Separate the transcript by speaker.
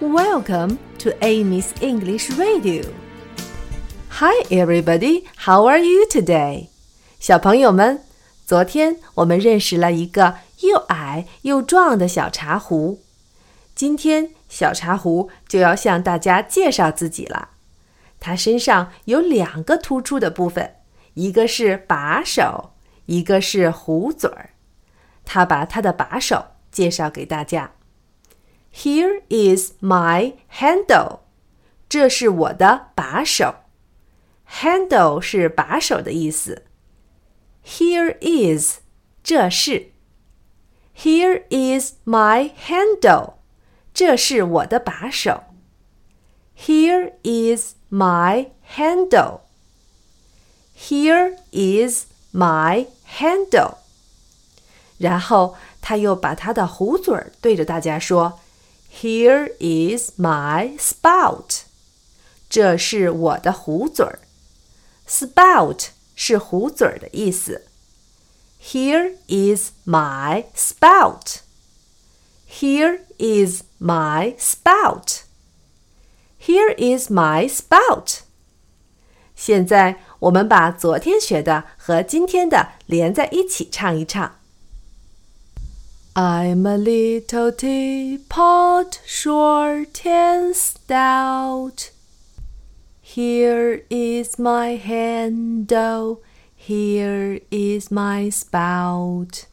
Speaker 1: Welcome to Amy's English Radio. Hi, everybody. How are you today? 小朋友们，昨天我们认识了一个又矮又壮的小茶壶。今天，小茶壶就要向大家介绍自己了。它身上有两个突出的部分，一个是把手，一个是壶嘴儿。他把他的把手介绍给大家。Here is my handle，这是我的把手。Handle 是把手的意思。Here is，这是。Here is my handle，这是我的把手。Here is my handle. Here is my handle. 然后他又把他的壶嘴儿对着大家说。 Here is my spout，这是我的壶嘴儿。Spout 是壶嘴儿的意思。Here is my spout. Here is my spout. Here is my spout. 现在我们把昨天学的和今天的连在一起唱一唱。 I'm a little teapot, short and stout. Here is my handle, here is my spout.